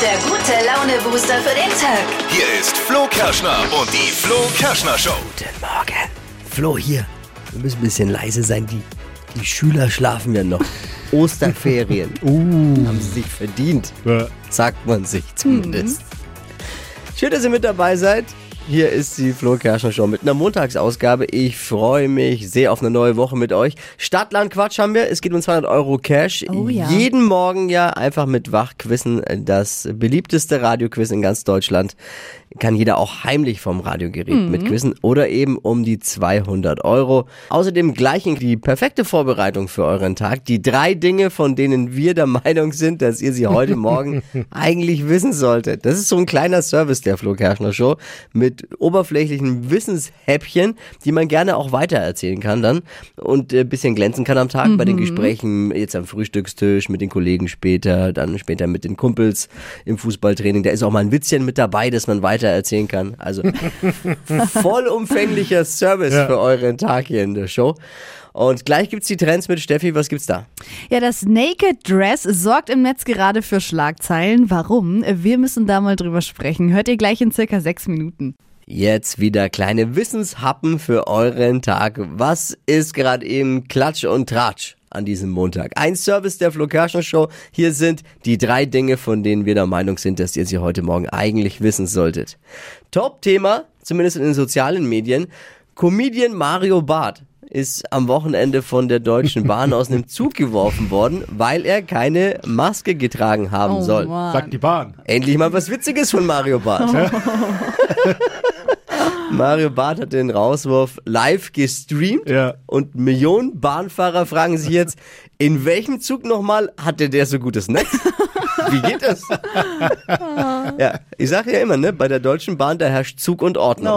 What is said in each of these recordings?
der gute Laune-Booster für den Tag. Hier ist Flo Kerschner und die Flo Kerschner Show. Guten Morgen. Flo hier. Wir müssen ein bisschen leise sein. Die, die Schüler schlafen ja noch. Osterferien. Haben sie sich verdient. Sagt man sich zumindest. Schön, dass ihr mit dabei seid. Hier ist die Flo Kerschner Show mit einer Montagsausgabe. Ich freue mich sehr auf eine neue Woche mit euch. Stadtland Quatsch haben wir. Es geht um 200 Euro Cash. Oh ja. Jeden Morgen ja einfach mit Wachquissen. Das beliebteste Radioquiz in ganz Deutschland. Kann jeder auch heimlich vom Radiogerät Mhm. mitquissen oder eben um die 200 Euro. Außerdem gleich die perfekte Vorbereitung für euren Tag. Die drei Dinge, von denen wir der Meinung sind, dass ihr sie heute Morgen eigentlich wissen solltet. Das ist so ein kleiner Service der Flo Kerschner Show mit oberflächlichen Wissenshäppchen, die man gerne auch weitererzählen kann dann und ein bisschen glänzen kann am Tag bei den Gesprächen, jetzt am Frühstückstisch, mit den Kollegen später, dann später mit den Kumpels im Fußballtraining. Da ist auch mal ein Witzchen mit dabei, das man weitererzählen kann. Also vollumfänglicher Service für euren Tag hier in der Show. Und gleich gibt's die Trends mit Steffi. Was gibt's da? Ja, das Naked Dress sorgt im Netz gerade für Schlagzeilen. Warum? Wir müssen da mal drüber sprechen. Hört ihr gleich in circa sechs Minuten. Jetzt wieder kleine Wissenshappen für euren Tag. Was ist gerade eben Klatsch und Tratsch an diesem Montag? Ein Service der Flo Kerschner Show. Hier sind die drei Dinge, von denen wir der Meinung sind, dass ihr sie heute Morgen eigentlich wissen solltet. Top-Thema, zumindest in den sozialen Medien. Comedian Mario Barth ist am Wochenende von der Deutschen Bahn aus einem Zug geworfen worden, weil er keine Maske getragen haben soll. Mann. Sagt die Bahn. Endlich mal was Witziges von Mario Barth. Mario Barth hat den Rauswurf live gestreamt Ja. und Millionen Bahnfahrer fragen sich jetzt, in welchem Zug nochmal hatte der so gutes Netz? Wie geht das? ja, ich sage ja immer, ne, bei der Deutschen Bahn, da herrscht Zug und Ordnung.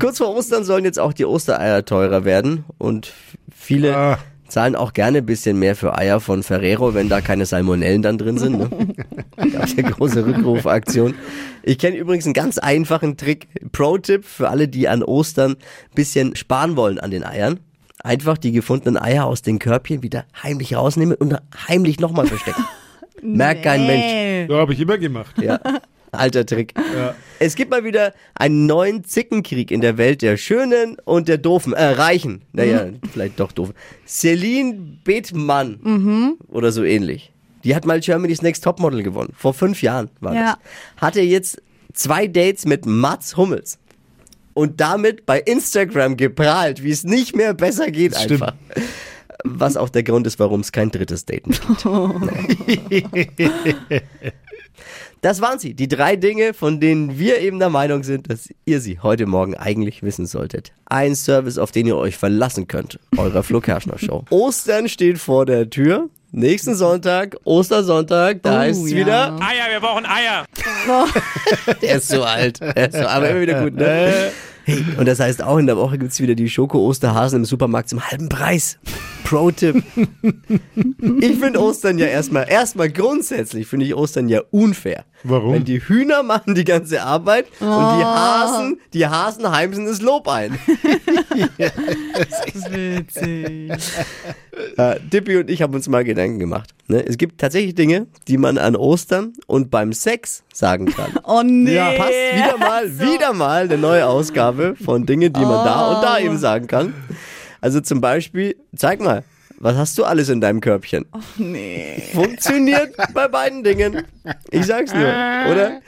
Kurz vor Ostern sollen jetzt auch die Ostereier teurer werden und viele Ah. Zahlen auch gerne ein bisschen mehr für Eier von Ferrero, wenn da keine Salmonellen dann drin sind. Ne? Gab ja große Rückrufaktion. Ich kenne übrigens einen ganz einfachen Trick, Pro-Tipp für alle, die an Ostern ein bisschen sparen wollen an den Eiern. Einfach die gefundenen Eier aus den Körbchen wieder heimlich rausnehmen und heimlich nochmal verstecken. Merkt kein Mensch. Ja, habe ich immer gemacht. Ja, alter Trick. Ja. Es gibt mal wieder einen neuen Zickenkrieg in der Welt der Schönen und der Doofen, äh, Reichen. Naja, vielleicht doch doofen. Celine Bethmann oder so ähnlich. Die hat mal Germany's Next Topmodel gewonnen. Vor fünf Jahren war Ja. das. Hatte jetzt zwei Dates mit Mats Hummels. Und damit bei Instagram geprahlt, wie es nicht mehr besser geht Das stimmt. einfach. Was auch der Grund ist, warum es kein drittes Date gibt. Das waren sie, die drei Dinge, von denen wir eben der Meinung sind, dass ihr sie heute Morgen eigentlich wissen solltet. Ein Service, auf den ihr euch verlassen könnt, eurer Flo Kerschner Show. Ostern steht vor der Tür. Nächsten Sonntag, Ostersonntag, da Oh, heißt es ja. wieder, Eier, wir brauchen Eier. der ist so alt, der ist so, aber immer wieder gut, ne? Hey, und das heißt auch in der Woche gibt's wieder die Schoko-Osterhasen im Supermarkt zum halben Preis. Pro-Tipp. Ich finde Ostern ja erstmal, erstmal grundsätzlich finde ich Ostern ja unfair. Warum? Wenn die Hühner machen die ganze Arbeit und die Hasen, die Hasen heimsen das Lob ein. Witzig. Ja, Dippi und ich haben uns mal Gedanken gemacht. Ne? Es gibt tatsächlich Dinge, die man an Ostern und beim Sex sagen kann. Oh nee. Ja, passt wieder mal, wieder mal eine neue Ausgabe von Dingen, die man da und da eben sagen kann. Also zum Beispiel, zeig mal, was hast du alles in deinem Körbchen? Nee. Funktioniert bei beiden Dingen. Ich sag's nur, oder?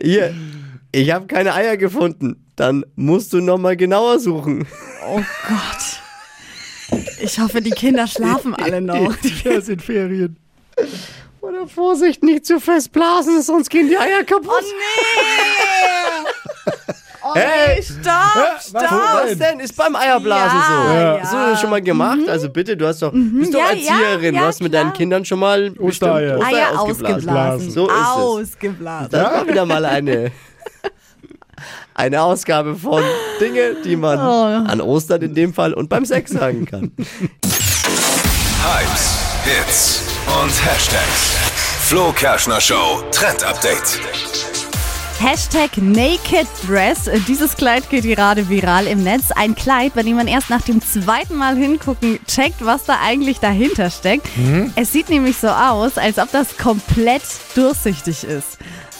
Hier, ich habe keine Eier gefunden. Dann musst du noch mal genauer suchen. Oh Gott. Ich hoffe, die Kinder schlafen alle noch. Ja, sind Ferien. Oder Vorsicht, nicht zu fest blasen, sonst gehen die Eier kaputt. Oh nee. Oh Hey. stopp, stopp. Was denn? Ist beim Eierblasen Ja, so. ja. Hast du das schon mal gemacht? Also bitte, du hast doch, bist doch Ja, Erzieherin. ja, du hast mit deinen Kindern schon mal Ostereier. Eier ausgeblasen. ausgeblasen. So ist es. Ausgeblasen. Das war wieder mal eine, eine Ausgabe von Dinge, die man an Ostern in dem Fall und beim Sex sagen kann. Hypes, Hits und Hashtags. Flo Kerschner Show Trend Update. Hashtag Naked Dress. Dieses Kleid geht gerade viral im Netz. Ein Kleid, bei dem man erst nach dem zweiten Mal hingucken checkt, was da eigentlich dahinter steckt. Es sieht nämlich so aus, als ob das komplett durchsichtig ist.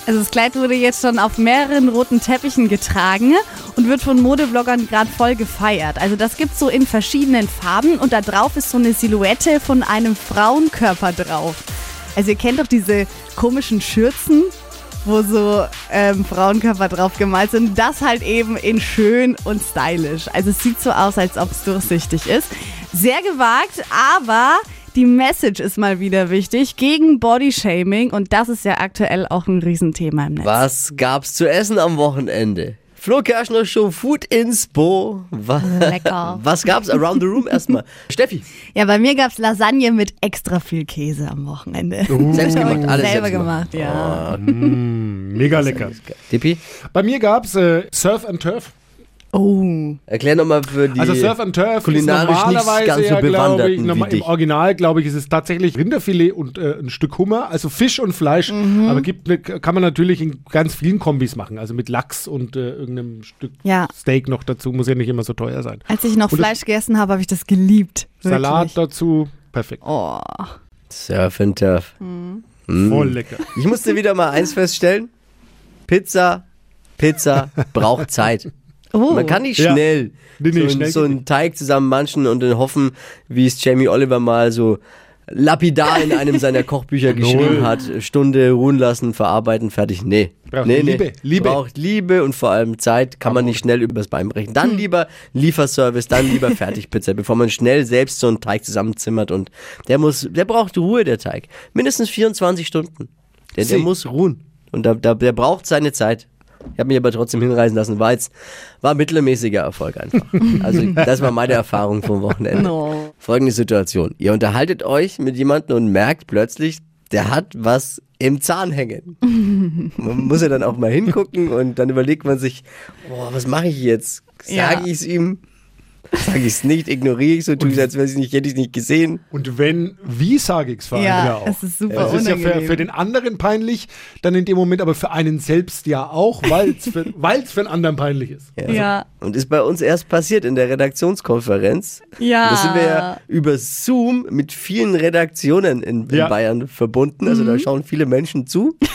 Also das Kleid wurde jetzt schon auf mehreren roten Teppichen getragen und wird von Modebloggern gerade voll gefeiert. Also das gibt's so in verschiedenen Farben und da drauf ist so eine Silhouette von einem Frauenkörper drauf. Also ihr kennt doch diese komischen Schürzen, wo so ähm, Frauenkörper drauf gemalt sind. Das halt eben in schön und stylisch. Also es sieht so aus, als ob es durchsichtig ist. Sehr gewagt, aber die Message ist mal wieder wichtig gegen Bodyshaming und das ist ja aktuell auch ein Riesenthema im Netz. Was gab's zu essen am Wochenende? Flo Kerschner Show Food Inspo. Was, Lecker. Was gab's around the room erstmal? Steffi, Ja, bei mir gab's Lasagne mit extra viel Käse am Wochenende. selbst gemacht, alles Selber selbst gemacht. gemacht, ja. Mega lecker. Dippi, Bei mir gab's äh, Surf and Turf. Oh. erklär nochmal für die Also Surf and Turf ist kulinarisch nicht normalerweise ganz so ja, glaube ich, Bewanderten normal, wie im. Original, glaube ich, ist es tatsächlich Rinderfilet und äh, ein Stück Hummer, also Fisch und Fleisch. Mhm. Aber gibt ne, kann man natürlich in ganz vielen Kombis machen, also mit Lachs und äh, irgendeinem Stück Ja. Steak noch dazu, muss ja nicht immer so teuer sein. Als ich noch Und Fleisch gegessen habe, habe ich das geliebt. Wirklich. Salat dazu, perfekt. Oh. Surf and Turf. Voll lecker. Ich musste wieder mal eins feststellen. Pizza, Pizza braucht Zeit. Oh. Man kann nicht Ja. schnell, Nee, nee, so, schnell einen, so einen Teig zusammenmanschen und dann hoffen, wie es Jamie Oliver mal so lapidar in einem seiner Kochbücher geschrieben Null. hat. Stunde ruhen lassen, verarbeiten, fertig. Nee. Braucht nee, Liebe, nee. Liebe. Braucht Liebe und vor allem Zeit. Kann man nicht schnell übers Bein brechen. Dann lieber Lieferservice, dann lieber Fertigpizza, bevor man schnell selbst so einen Teig zusammenzimmert und der muss, der braucht Ruhe, der Teig. Mindestens 24 Stunden. Der, der muss ruhen. Und da, da, der braucht seine Zeit. Ich habe mich aber trotzdem hinreisen lassen, war jetzt, war mittelmäßiger Erfolg einfach. Also das war meine Erfahrung vom Wochenende. No. Folgende Situation. Ihr unterhaltet euch mit jemandem und merkt plötzlich, der hat was im Zahn hängen. Man muss ja dann auch mal hingucken und dann überlegt man sich, boah, was mache ich jetzt? Ja. Sage ich es ihm? Sage ich es nicht? Ignoriere ich so? Tue ich, als wäre ich nicht, hätte ich es nicht gesehen? Und wenn, wie sage ich es vor allem Ja, ja auch. es ist super Das ist ja für, für den anderen peinlich, dann in dem Moment, aber für einen selbst ja auch, weil es für, weil's für den anderen peinlich ist. Ja. Und ist bei uns erst passiert in der Redaktionskonferenz. Ja. Da sind wir ja über Zoom mit vielen Redaktionen in, in Ja. Bayern verbunden. Also Mhm. da schauen viele Menschen zu.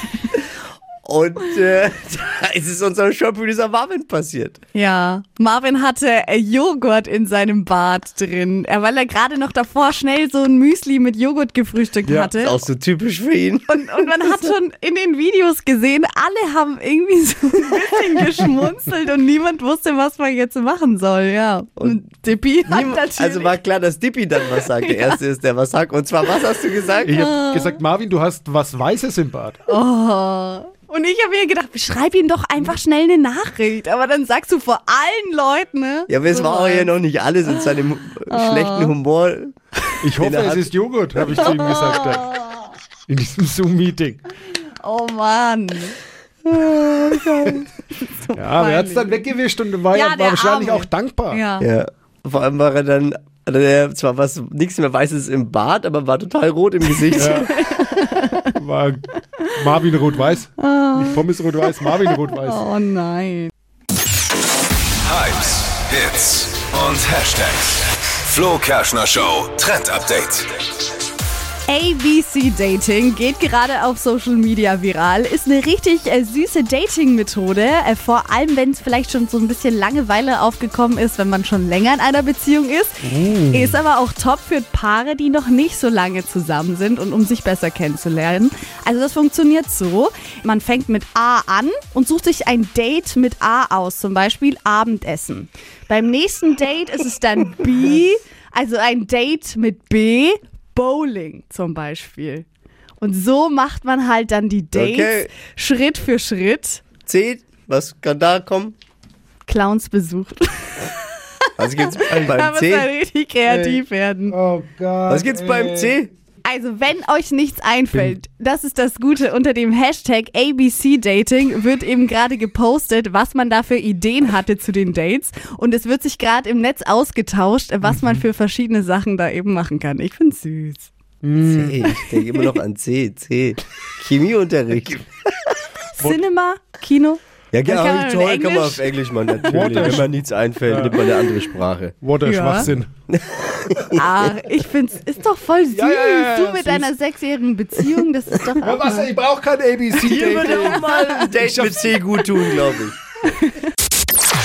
Und äh, da ist es unserem Showproducer Marvin passiert. Ja, Marvin hatte äh, Joghurt in seinem Bad drin, weil er gerade noch davor schnell so ein Müsli mit Joghurt gefrühstückt Ja, hatte. Auch so typisch für ihn. Und, und man hat schon in den Videos gesehen, alle haben irgendwie so ein bisschen geschmunzelt und niemand wusste, was man jetzt machen soll, ja. Und Dippi hat Niemand- natürlich... Also war klar, dass Dippy dann was sagt. Der Erste ist, der was sagt. Und zwar, was hast du gesagt? Ich habe gesagt, Marvin, du hast was Weißes im Bad. oh. Und ich habe mir gedacht, schreib ihm doch einfach schnell eine Nachricht. Aber dann sagst du vor allen Leuten, ne? Ja, aber es So war auch ja noch nicht alles in seinem Ah. schlechten Humor. Ich hoffe, es ist Joghurt, habe ich zu ihm gesagt. dann. In diesem Zoom-Meeting. Oh Mann. Ja, aber er hat es dann weggewischt und war, Ja, ja, war wahrscheinlich Arme. auch dankbar. Ja. Ja. Vor allem war er dann, hatte er zwar was, nichts mehr Weißes im Bart, aber war total rot im Gesicht. Ja. War Marvin Rot-Weiß. Ah. Nicht Pommes Rot-Weiß, Marvin Rot-Weiß. Oh nein. Hypes, Hits und Hashtags. Flo Kerschner Show Trend Update. ABC Dating geht gerade auf Social Media viral. Ist eine richtig äh, süße Dating-Methode. Äh, vor allem, wenn es vielleicht schon so ein bisschen Langeweile aufgekommen ist, wenn man schon länger in einer Beziehung ist. Ist aber auch top für Paare, die noch nicht so lange zusammen sind und um sich besser kennenzulernen. Also das funktioniert so. Man fängt mit A an und sucht sich ein Date mit A aus. Zum Beispiel Abendessen. Beim nächsten Date ist es dann B, also ein Date mit B. Bowling zum Beispiel. Und so macht man halt dann die Dates Okay. Schritt für Schritt. C, was kann da kommen? Clowns besucht. Was gibt's Da beim muss man C? richtig kreativ werden. Oh Gott. Was gibt's beim C? Also, wenn euch nichts einfällt, das ist das Gute. Unter dem Hashtag ABC Dating wird eben gerade gepostet, was man da für Ideen hatte zu den Dates. Und es wird sich gerade im Netz ausgetauscht, was man für verschiedene Sachen da eben machen kann. Ich find's süß. C. Ich denke immer noch an C. C. Chemieunterricht. Cinema, Kino. Ja, Kann genau, man in toll, kann man auf Englisch machen, natürlich. Water. Wenn man nichts einfällt, nimmt man eine andere Sprache. What a Ja. Schwachsinn. Ach, ich find's, ist doch voll süß. Ja, ja, ja, ja, du mit süß. deiner sechsjährigen Beziehung, das ist doch auch Was, ich brauche kein Hier würde auch mal ein Date mit C gut tun, glaube ich.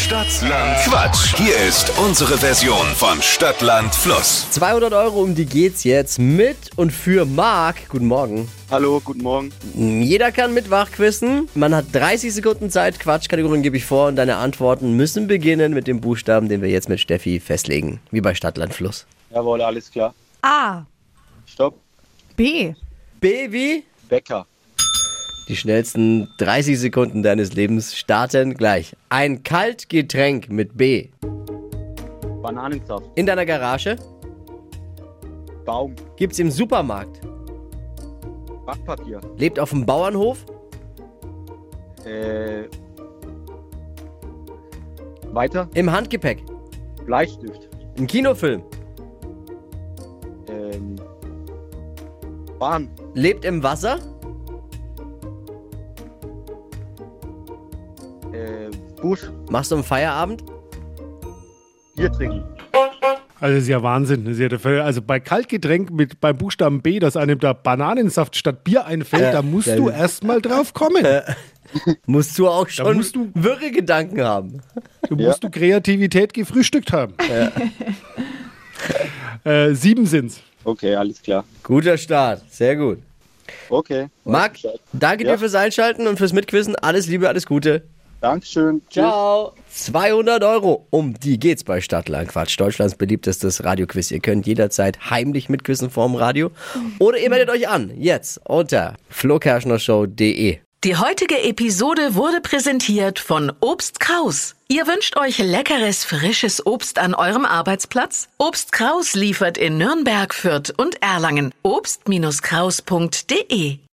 Stadtland Quatsch. Hier ist unsere Version von Stadtland Fluss. 200 Euro, um die geht's jetzt mit und für Marc. Guten Morgen. Hallo, guten Morgen. Jeder kann mit wachquissen. Man hat 30 Sekunden Zeit. Quatschkategorien gebe ich vor und deine Antworten müssen beginnen mit dem Buchstaben, den wir jetzt mit Steffi festlegen. Wie bei Stadtland Fluss. Jawohl, alles klar. A, Stopp. B, B wie? Bäcker. Die schnellsten 30 Sekunden deines Lebens starten gleich. Ein Kaltgetränk mit B. Bananensaft. In deiner Garage Baum. gibt's im Supermarkt. Backpapier. Lebt auf dem Bauernhof. Äh. Weiter. Im Handgepäck. Bleistift. Im Kinofilm. Ähm. Bahn. Lebt im Wasser. Äh. Busch. Machst du am Feierabend? Bier trinken. Also das ist ja Wahnsinn. Das ist ja. Also bei Kaltgetränk mit beim Buchstaben B, dass einem da Bananensaft statt Bier einfällt, Ja, da musst ja, du ja. erst mal drauf kommen. Musst du auch schon musst du- wirre Gedanken haben. Du musst du Kreativität gefrühstückt haben. äh, sieben sind's. Okay, alles klar. Guter Start, sehr gut. Okay. Marc, danke Ja. dir fürs Einschalten und fürs Mitquissen. Alles Liebe, alles Gute. Dankeschön. Ciao. 200 Euro, um die geht's bei Stadtland Quatsch. Deutschlands beliebtestes Radioquiz. Ihr könnt jederzeit heimlich mitquissen vorm Radio. Oder ihr meldet euch an, jetzt unter flokerschnershow.de. Die heutige Episode wurde präsentiert von Obst Kraus. Ihr wünscht euch leckeres, frisches Obst an eurem Arbeitsplatz? Obst Kraus liefert in Nürnberg, Fürth und Erlangen. Obst-Kraus.de